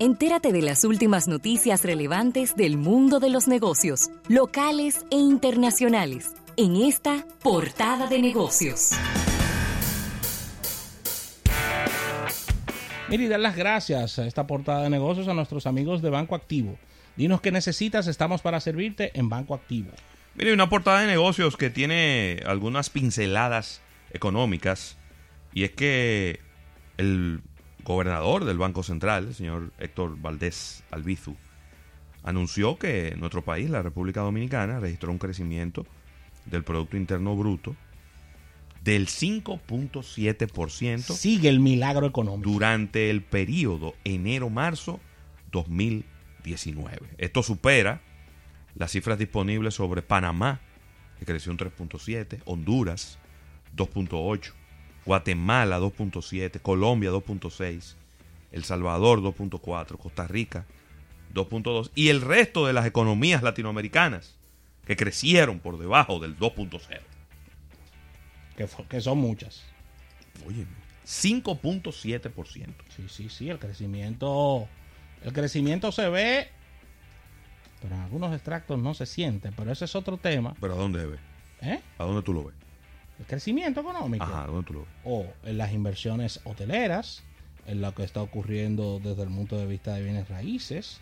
Entérate de las últimas noticias relevantes del mundo de los negocios, locales e internacionales, en esta portada de negocios. Mire, y dar las gracias a esta portada de negocios a nuestros amigos de Banco Activo. Dinos qué necesitas, estamos para servirte en Banco Activo. Mire, una portada de negocios que tiene algunas pinceladas económicas y es que el gobernador del Banco Central, el señor Héctor Valdés Albizu, anunció que nuestro país, la República Dominicana, registró un crecimiento del Producto Interno Bruto del 5.7%. Sigue el milagro económico. Durante el periodo enero-marzo 2019. Esto supera las cifras disponibles sobre Panamá, que creció un 3.7, Honduras 2.8, Guatemala 2.7, Colombia 2.6, El Salvador 2.4, Costa Rica 2.2 y el resto de las economías latinoamericanas que crecieron por debajo del 2.0. Que, que, son muchas. Oye, 5.7%. Sí, sí, sí, el crecimiento el crecimiento se ve pero en algunos extractos no se siente, pero ese es otro tema. ¿Pero a dónde ve? ¿Eh? ¿A dónde tú lo ves? El crecimiento económico. Ajá, ¿dónde tú lo ves? O en las inversiones hoteleras, en lo que está ocurriendo desde el punto de vista de bienes raíces,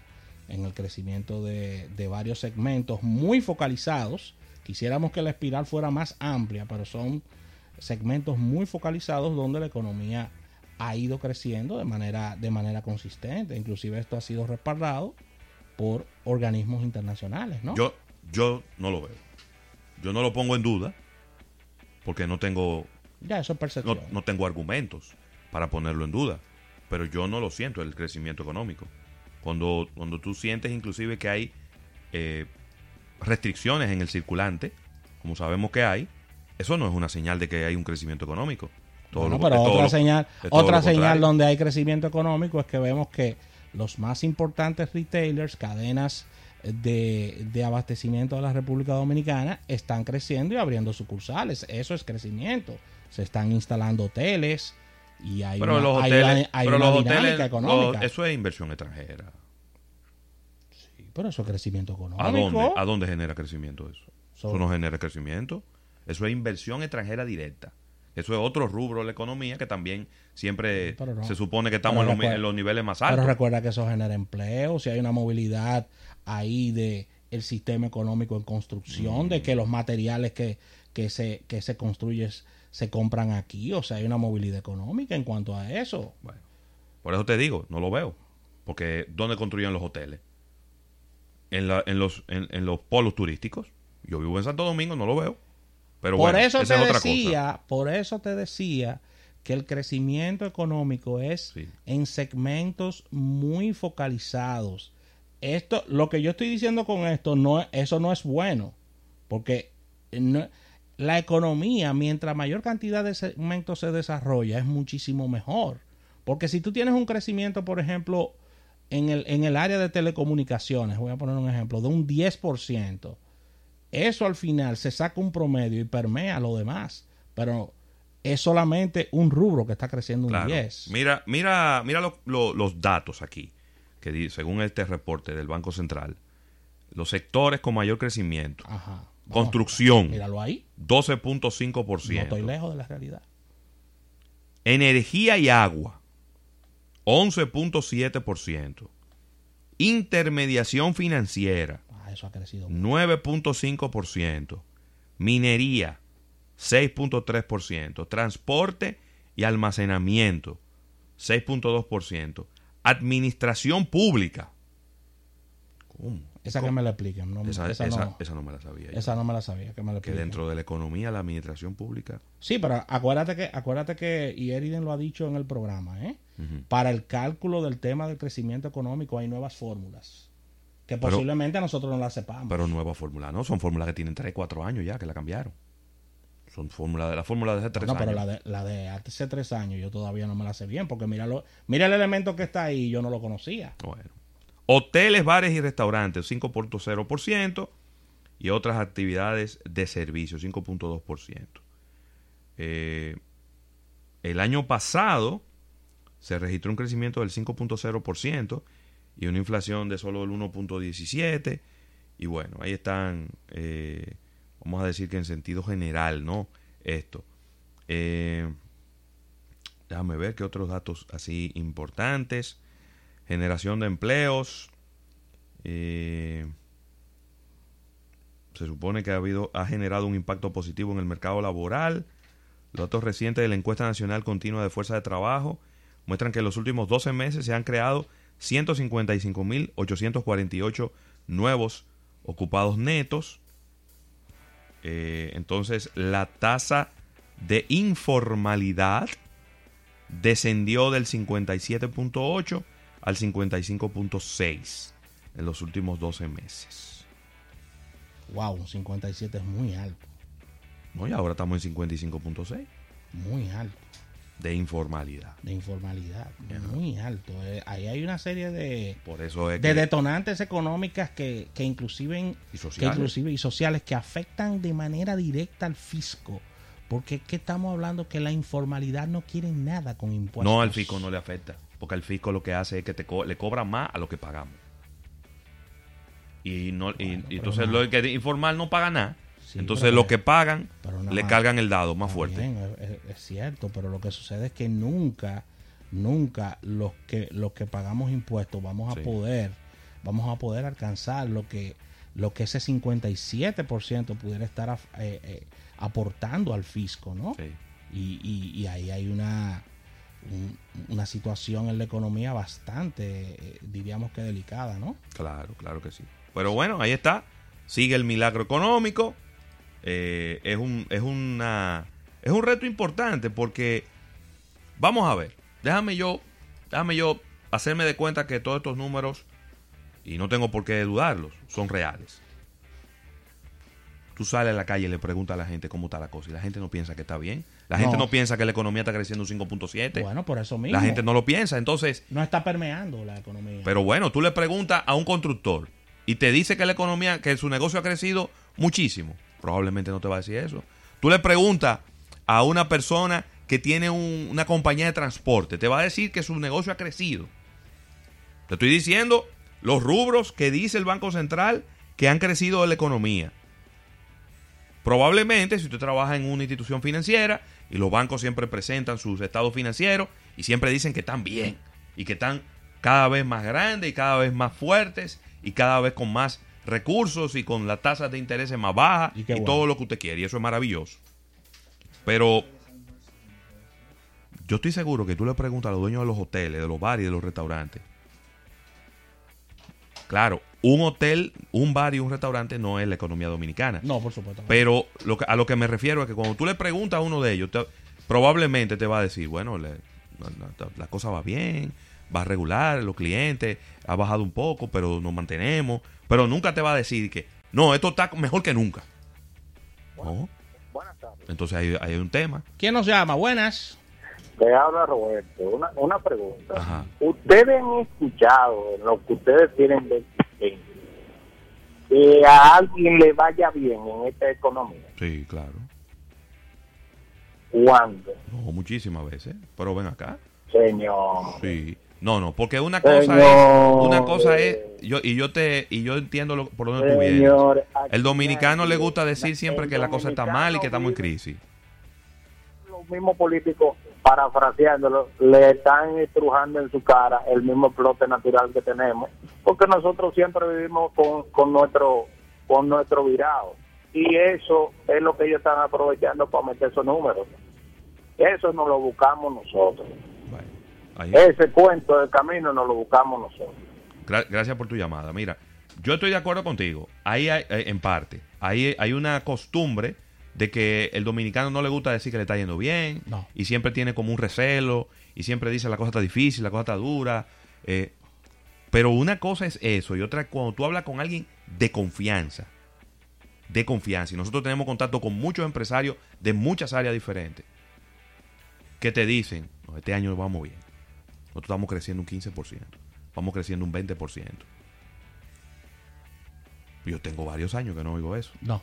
en el crecimiento de, de varios segmentos muy focalizados. Quisiéramos que la espiral fuera más amplia, pero son segmentos muy focalizados donde la economía ha ido creciendo de manera, de manera consistente. Inclusive esto ha sido respaldado por organismos internacionales, ¿no? Yo, yo no lo veo. Yo no lo pongo en duda porque no tengo ya eso es no, tengo argumentos para ponerlo en duda, pero yo no lo siento el crecimiento económico. Cuando, cuando tú sientes inclusive que hay eh, restricciones en el circulante, como sabemos que hay, eso no es una señal de que hay un crecimiento económico. Todo bueno, lo, pero otra señal, otra señal donde hay crecimiento económico es que vemos que los más importantes retailers, cadenas de, de, abastecimiento de la República Dominicana están creciendo y abriendo sucursales. Eso es crecimiento. Se están instalando hoteles y hay pero una, los hay hoteles, una, hay pero una los dinámica hoteles, económica. los- eso es inversión extranjera. Sí, pero eso es crecimiento económico. ¿A dónde, ¿A dónde genera crecimiento eso? So- Eso no genera crecimiento. Eso es inversión extranjera directa. Eso es otro rubro de la economía que también siempre Pero no. se supone que estamos Pero en los, en los niveles más Pero altos. recuerda que eso genera empleo, si hay una movilidad ahí de el sistema económico en construcción, Mm. de que los materiales que, que se que se construyen se compran aquí, o sea, hay una movilidad económica en cuanto a eso. Bueno, por eso te digo, no lo veo. Porque ¿dónde construyen los hoteles? En, la- en, los, en, en los polos turísticos. Yo vivo en Santo Domingo, no lo veo. Pero por bueno, eso te es otra decía, por eso te decía que el crecimiento económico es Sí. en segmentos muy focalizados. Esto, lo que yo estoy diciendo con esto, no, eso no es bueno, porque no- la economía, mientras mayor cantidad de segmentos se desarrolla, es muchísimo mejor. Porque si tú tienes un crecimiento, por ejemplo, en el, en el área de telecomunicaciones, voy a poner un ejemplo, de un 10%, eso al final se saca un promedio y permea lo demás. Pero es solamente un rubro que está creciendo un Claro. 10. Mira, mira, mira lo- lo- los datos aquí, que según este reporte del Banco Central, los sectores con mayor crecimiento, Ajá. Vamos, construcción, Míralo ahí. 12.5%, No estoy lejos de la realidad. energía y agua, 11.7%, intermediación financiera, Ah, eso ha crecido. 9.5%, minería 6.3%, transporte y almacenamiento 6.2%, administración pública. ¿Cómo? Esa que me la expliquen. No, Esa, esa, esa- no, esa no me la sabía. yo. esa no me la sabía. Que me la que dentro de la economía, la administración pública. Sí, pero acuérdate que, acuérdate que, y Eriden lo ha dicho en el programa, ¿eh? Para el cálculo del tema del crecimiento económico hay nuevas fórmulas. Que Pero- posiblemente nosotros no las sepamos. Pero nueva fórmula, ¿no? Son fórmulas que tienen 3, 4 años ya, que la cambiaron. Son fórmulas de la fórmula de hace 3 No, pero años. la de, la de hace tres años yo todavía no me la sé bien, porque mira, lo, mira el elemento que está ahí, yo no lo conocía. Bueno. Hoteles, bares y restaurantes, 5.0%. Y otras actividades de servicio, 5.2%. Eh, el año pasado se registró un crecimiento del 5.0% y una inflación de solo el 1.17%. Y bueno, ahí están, eh, vamos a decir que en sentido general, ¿no? Esto. Eh, déjame ver qué otros datos así importantes. Generación de empleos. Eh, se supone que ha, habido, ha generado un impacto positivo en el mercado laboral. Los datos recientes de la encuesta nacional continua de fuerza de trabajo muestran que en los últimos 12 meses se han creado 155.848 nuevos ocupados netos. Eh, entonces la tasa de informalidad descendió del 57.8 al 55.6 en los últimos 12 meses. Wow, 57 es muy alto. No, y ahora estamos en 55.6 Muy alto. De informalidad. De informalidad. Muy alto. Eh, ahí hay una serie de, Por eso es de que detonantes económicas que, que inclusive, y que sociales. inclusive y sociales que afectan de manera directa al fisco. Porque es que estamos hablando que la informalidad no quiere nada con impuestos. No, al fisco no le afecta. Porque al fisco lo que hace es que te co- le cobra más a lo que pagamos. Y, no, y- Bueno, y pero entonces no. lo que es informal no paga nada. Sí, entonces lo que- pagan le más. cargan el dado más fuerte. bien, es, es- cierto, pero lo que sucede es que nunca, nunca los que los que pagamos impuestos vamos a Sí. poder, vamos a poder alcanzar lo que lo que ese 57% pudiera estar af- eh, eh, aportando al fisco, ¿no? Sí. Y, y- y ahí hay una un- una situación en la economía bastante, eh, diríamos que delicada, ¿no? Claro, claro que sí. Pero bueno, ahí está. Sigue el milagro económico. Eh, es, un, es, una, es un reto importante porque, vamos a ver, déjame yo, déjame yo hacerme de cuenta que todos estos números, y no tengo por qué dudarlos, son reales. Tú sales a la calle y le preguntas a la gente cómo está la cosa y la gente no piensa que está bien. La gente No. no piensa que la economía está creciendo un 5.7. Bueno, por eso mismo. la gente no lo piensa. Entonces, no está permeando la economía. pero bueno, tú le preguntas a un constructor y te dice que la economía, que su negocio ha crecido muchísimo. Probablemente no te va a decir eso. Tú le preguntas a una persona que tiene un- una compañía de transporte, te va a decir que su negocio ha crecido. Te estoy diciendo los rubros que dice el Banco Central que han crecido en la economía. Probablemente, si usted trabaja en una institución financiera y los bancos siempre presentan sus estados financieros y siempre dicen que están bien y que están cada vez más grandes y cada vez más fuertes y cada vez con más recursos y con las tasas de interés más bajas Y y, qué bueno. todo lo que usted quiere. Y eso es maravilloso. Pero yo estoy seguro que tú le preguntas a los dueños de los hoteles, de los bares y de los restaurantes. Claro, un hotel, un bar y un restaurante no es la economía dominicana. no, por supuesto. Pero lo que- a lo que me refiero es que cuando tú le preguntas a uno de ellos, te- probablemente te va a decir, bueno, le- la, la- la cosa va bien, va regular, los clientes, ha bajado un poco, pero nos mantenemos. Pero nunca te va a decir que, no, esto está mejor que nunca. No. Buenas tardes. Entonces ahí, ahí hay un tema. ¿Quién nos llama? Buenas. Te habla Roberto. Una, una pregunta. Ajá. ¿Ustedes han escuchado en lo que ustedes tienen de existencia que a alguien le vaya bien en esta economía? Sí, claro. ¿Cuándo? No, muchísimas veces. Pero ven acá. Señor. Sí. No, no, porque una cosa Señor. es, una cosa es, yo, y yo te, y yo entiendo lo- por dónde tú vienes. El dominicano le gusta decir siempre que la cosa está mal y que estamos en crisis. Los mismos políticos, parafraseándolo, le están estrujando en su cara el mismo flote natural que tenemos, porque nosotros siempre vivimos con, con nuestro con nuestro virado. Y eso es lo que ellos están aprovechando para meter esos números. Eso nos lo buscamos nosotros. Bueno, ahí- Ese cuento del camino nos lo buscamos nosotros. Gra- gracias por tu llamada. Mira, yo estoy de acuerdo contigo. Ahí hay, eh, en parte, ahí hay una costumbre de que el dominicano no le gusta decir que le está yendo bien No. y siempre tiene como un recelo y siempre dice la cosa está difícil, la cosa está dura. eh, pero una cosa es eso y otra es cuando tú hablas con alguien de confianza. De confianza. Y nosotros tenemos contacto con muchos empresarios de muchas áreas diferentes que te dicen, "No, este año vamos bien. Nosotros estamos creciendo un 15%. Vamos creciendo un 20%. Yo tengo varios años que no oigo eso. No.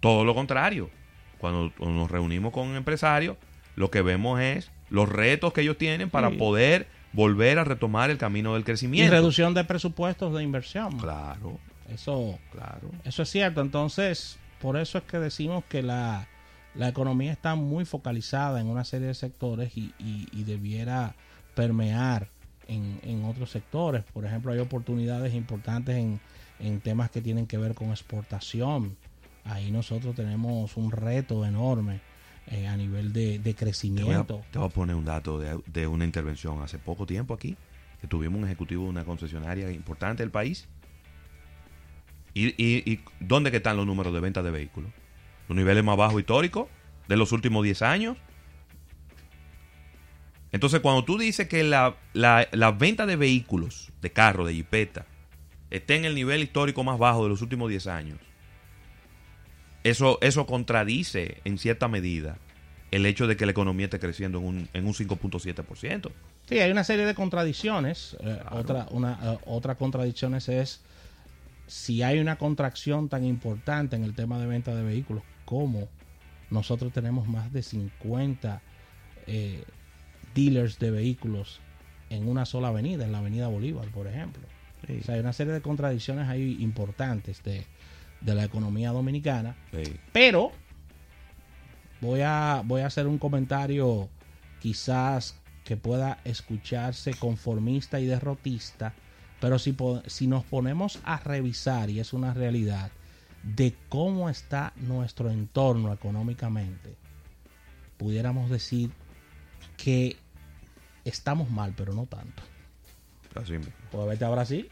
Todo lo contrario. Cuando, nos reunimos con empresarios, lo que vemos es los retos que ellos tienen para Sí. poder volver a retomar el camino del Y crecimiento. reducción de presupuestos de inversión. Claro, Eso, claro. eso es cierto. Entonces, por eso es que decimos que la, la economía está muy focalizada en una serie de sectores y, y- y debiera permear en, en otros sectores. Por ejemplo, hay oportunidades importantes en, en temas que tienen que ver con exportación. Ahí nosotros tenemos un reto enorme eh, a nivel de, de crecimiento. te voy a poner un dato de, de una intervención hace poco tiempo aquí, que tuvimos un ejecutivo de una concesionaria importante del país. ¿Y, y, dónde están los números de venta de vehículos? Los niveles más bajos históricos de los últimos 10 años. Entonces, cuando tú dices que la, la, la venta de vehículos, de carro, de jipeta, está en el nivel histórico más bajo de los últimos 10 años, eso, eso contradice en cierta medida el hecho de que la economía esté creciendo en un, en un 5.7%. Sí, hay una serie de contradicciones. Eh, otra, una, eh, otra contradicción es si hay una contracción tan importante en el tema de venta de vehículos, como nosotros tenemos más de 50 eh, dealers de vehículos en una sola avenida, en la avenida Bolívar, por ejemplo. O sea, hay una serie de contradicciones ahí importantes de, de la economía dominicana. Sí. Pero voy a, voy a hacer un comentario quizás que pueda escucharse conformista y derrotista, pero si, si nos ponemos a revisar, y es una realidad, de cómo está nuestro entorno económicamente, pudiéramos decir que estamos mal, pero no tanto. Así mismo. Pues vete a Brasil,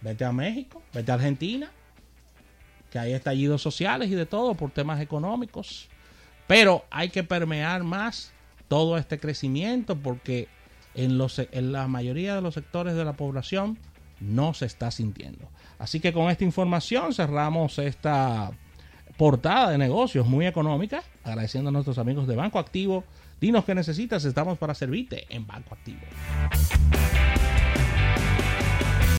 vete a México, vete a Argentina, que hay estallidos sociales y de todo por temas económicos. Pero hay que permear más todo este crecimiento porque en, los, en la mayoría de los sectores de la población no se está sintiendo. Así que con esta información cerramos esta portada de negocios muy económica, agradeciendo a nuestros amigos de Banco Activo. Dinos qué necesitas, estamos para servirte en Banco Activo.